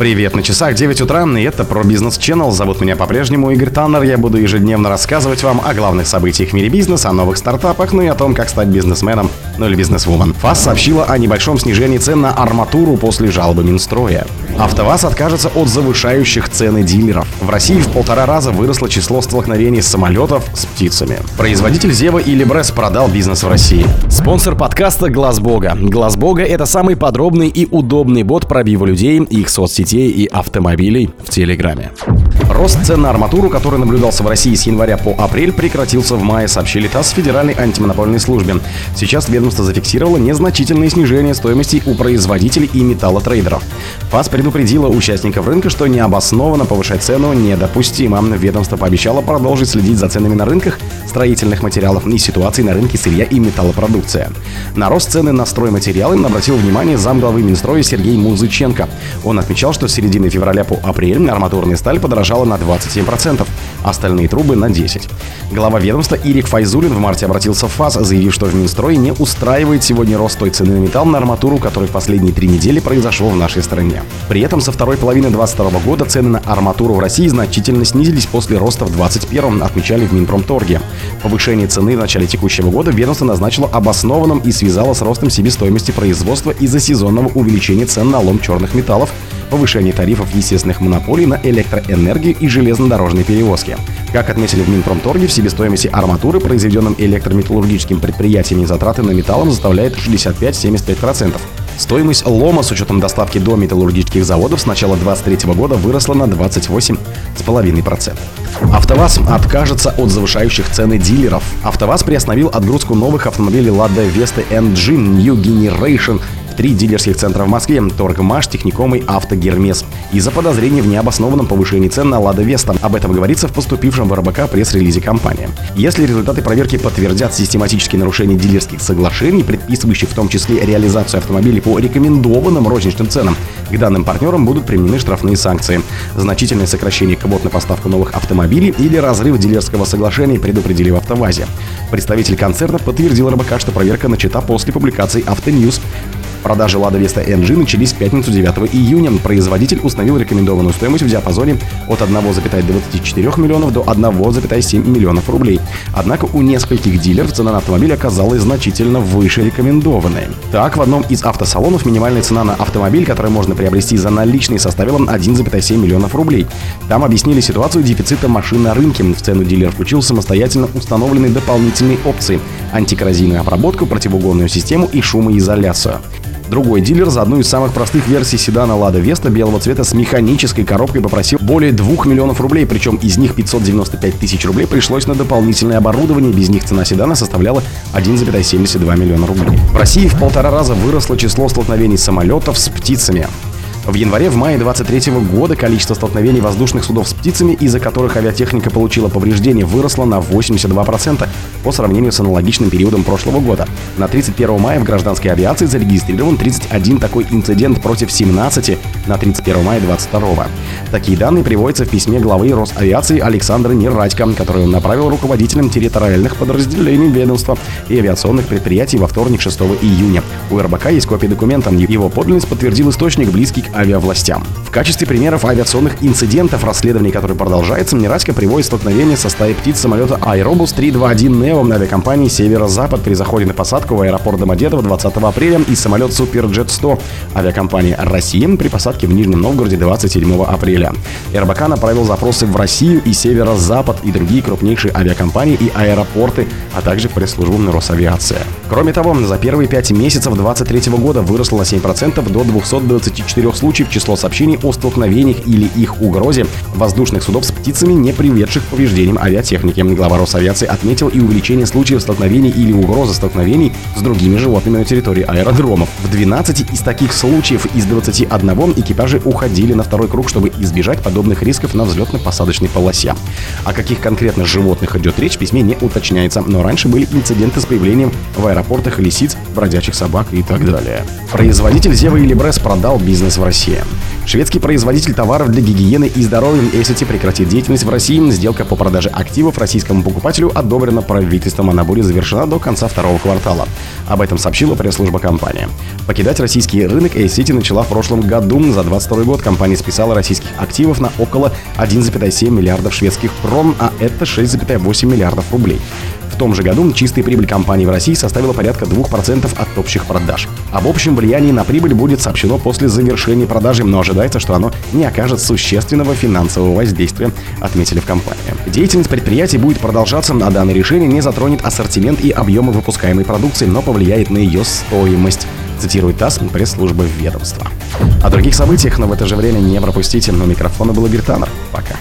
Привет, на часах 9 утра, и это про бизнес Channel. Зовут меня по-прежнему Игорь Таннер. Я буду ежедневно рассказывать вам о главных событиях в мире бизнеса, о новых стартапах, ну и о том, как стать бизнесменом, ну или бизнесвумен. ФАС сообщила о небольшом снижении цен на арматуру после жалобы Минстроя. АвтоВАЗ откажется от завышающих цены дилеров. В России в полтора раза выросло число столкновений самолетов с птицами. Производитель Зева и Либрес продал бизнес в России. Спонсор подкаста Глаз Бога. Глаз Бога это самый подробный и удобный бот пробива людей, их соцсетей и автомобилей в Телеграме. Рост цен на арматуру, который наблюдался в России с января по апрель, прекратился в мае, сообщили ТАСС Федеральной антимонопольной службе. Сейчас ведомство зафиксировало незначительное снижение стоимости у производителей и металлотрейдеров. ФАС предупредила участников рынка, что необоснованно повышать цену недопустимо. Ведомство пообещало продолжить следить за ценами на рынках строительных материалов и ситуацией на рынке сырья и металлопродукция. На рост цены на стройматериалы обратил внимание замглавы Минстроя Сергей Музыченко. Он отмечал, что с середины февраля по апрель арматурная сталь подорожала на 27%, остальные трубы на 10%. Глава ведомства Ирик Файзулин в марте обратился в ФАС, заявив, что в Минстрое не устраивает сегодня рост той цены на металл на арматуру, который в последние три недели произошел в нашей стране. При этом со второй половины 2022 года цены на арматуру в России значительно снизились после роста в 2021, отмечали в Минпромторге. Повышение цены в начале текущего года ведомство назначило обоснованным и связало с ростом себестоимости производства из-за сезонного увеличения цен на лом черных металлов, повышение тарифов естественных монополий на электроэнергию и железнодорожные перевозки. Как отметили в Минпромторге, в себестоимости арматуры, произведенным электрометаллургическим предприятиями, затраты на металлом составляют 65-75%. Стоимость лома с учетом доставки до металлургических заводов с начала 2023 года выросла на 28,5%. АвтоВАЗ откажется от завышающих цены дилеров. АвтоВАЗ приостановил отгрузку новых автомобилей Lada Vesta NG New Generation три дилерских центра в Москве – Торгмаш, Техником и Автогермес. Из-за подозрений в необоснованном повышении цен на Лада Веста. Об этом говорится в поступившем в РБК пресс-релизе компании. Если результаты проверки подтвердят систематические нарушения дилерских соглашений, предписывающих в том числе реализацию автомобилей по рекомендованным розничным ценам, к данным партнерам будут применены штрафные санкции. Значительное сокращение квот на поставку новых автомобилей или разрыв дилерского соглашения предупредили в АвтоВАЗе. Представитель концерна подтвердил РБК, что проверка начата после публикации Автоньюз. Продажи Lada Vesta NG начались в пятницу 9 июня. Производитель установил рекомендованную стоимость в диапазоне от 1,24 миллионов до 1,7 миллионов рублей. Однако у нескольких дилеров цена на автомобиль оказалась значительно выше рекомендованной. Так, в одном из автосалонов минимальная цена на автомобиль, который можно приобрести за наличные, составила 1,7 миллионов рублей. Там объяснили ситуацию дефицита машин на рынке. В цену дилер включил самостоятельно установленные дополнительные опции – антикоррозийную обработку, противоугонную систему и шумоизоляцию. Другой дилер за одну из самых простых версий седана Lada Vesta белого цвета с механической коробкой попросил более 2 миллионов рублей, причем из них 595 тысяч рублей пришлось на дополнительное оборудование, без них цена седана составляла 1,72 миллиона рублей. В России в полтора раза выросло число столкновений самолетов с птицами. В январе-в-мае 23 года количество столкновений воздушных судов с птицами, из-за которых авиатехника получила повреждения, выросло на 82% по сравнению с аналогичным периодом прошлого года. На 31 мая в гражданской авиации зарегистрирован 31 такой инцидент против 17 на 31 мая 22. Такие данные приводятся в письме главы Росавиации Александра Нерадько, который он направил руководителям территориальных подразделений ведомства и авиационных предприятий во вторник 6 июня. У РБК есть копия документа. Его подлинность подтвердил источник, близкий к авиавластям. В качестве примеров авиационных инцидентов, расследований которое продолжается, Нерадько приводит столкновение со стаей птиц самолета Aerobus 321 Neo на авиакомпании «Северо-Запад» при заходе на посадку в аэропорт Домодедово 20 апреля и самолет Суперджет 100 авиакомпании «Россия» при посадке в Нижнем Новгороде 27 апреля. РБК направил запросы в Россию и Северо-Запад и другие крупнейшие авиакомпании и аэропорты, а также пресс-службу Росавиации. Кроме того, за первые пять месяцев 2023 года выросло на 7% до 224 случаев число сообщений о столкновениях или их угрозе воздушных судов с птицами, не приведших к повреждениям авиатехники. Глава Росавиации отметил и увеличение случаев столкновений или угрозы столкновений с другими животными на территории аэродромов. В 12 из таких случаев из 21 экипажи уходили на второй круг, чтобы избежать подобных рисков на взлетно-посадочной полосе. О каких конкретно животных идет речь, в письме не уточняется, но раньше были инциденты с появлением в аэропортах лисиц, бродячих собак и так далее. Производитель Зева или Брес продал бизнес в России. Шведский производитель товаров для гигиены и здоровья Эссити прекратит деятельность в России. Сделка по продаже активов российскому покупателю одобрена правительством, а на будет завершена до конца второго квартала. Об этом сообщила пресс-служба компании. Покидать российский рынок A-City начала в прошлом году. За 22 год компания списала российских активов на около 1,7 миллиардов шведских крон, а это 6,8 миллиардов рублей том же году чистая прибыль компании в России составила порядка 2% от общих продаж. Об общем влиянии на прибыль будет сообщено после завершения продажи, но ожидается, что оно не окажет существенного финансового воздействия, отметили в компании. Деятельность предприятия будет продолжаться, а данное решение не затронет ассортимент и объемы выпускаемой продукции, но повлияет на ее стоимость цитирует ТАСС пресс-служба ведомства. О других событиях, но в это же время не пропустите. Но микрофона был Игорь. Пока.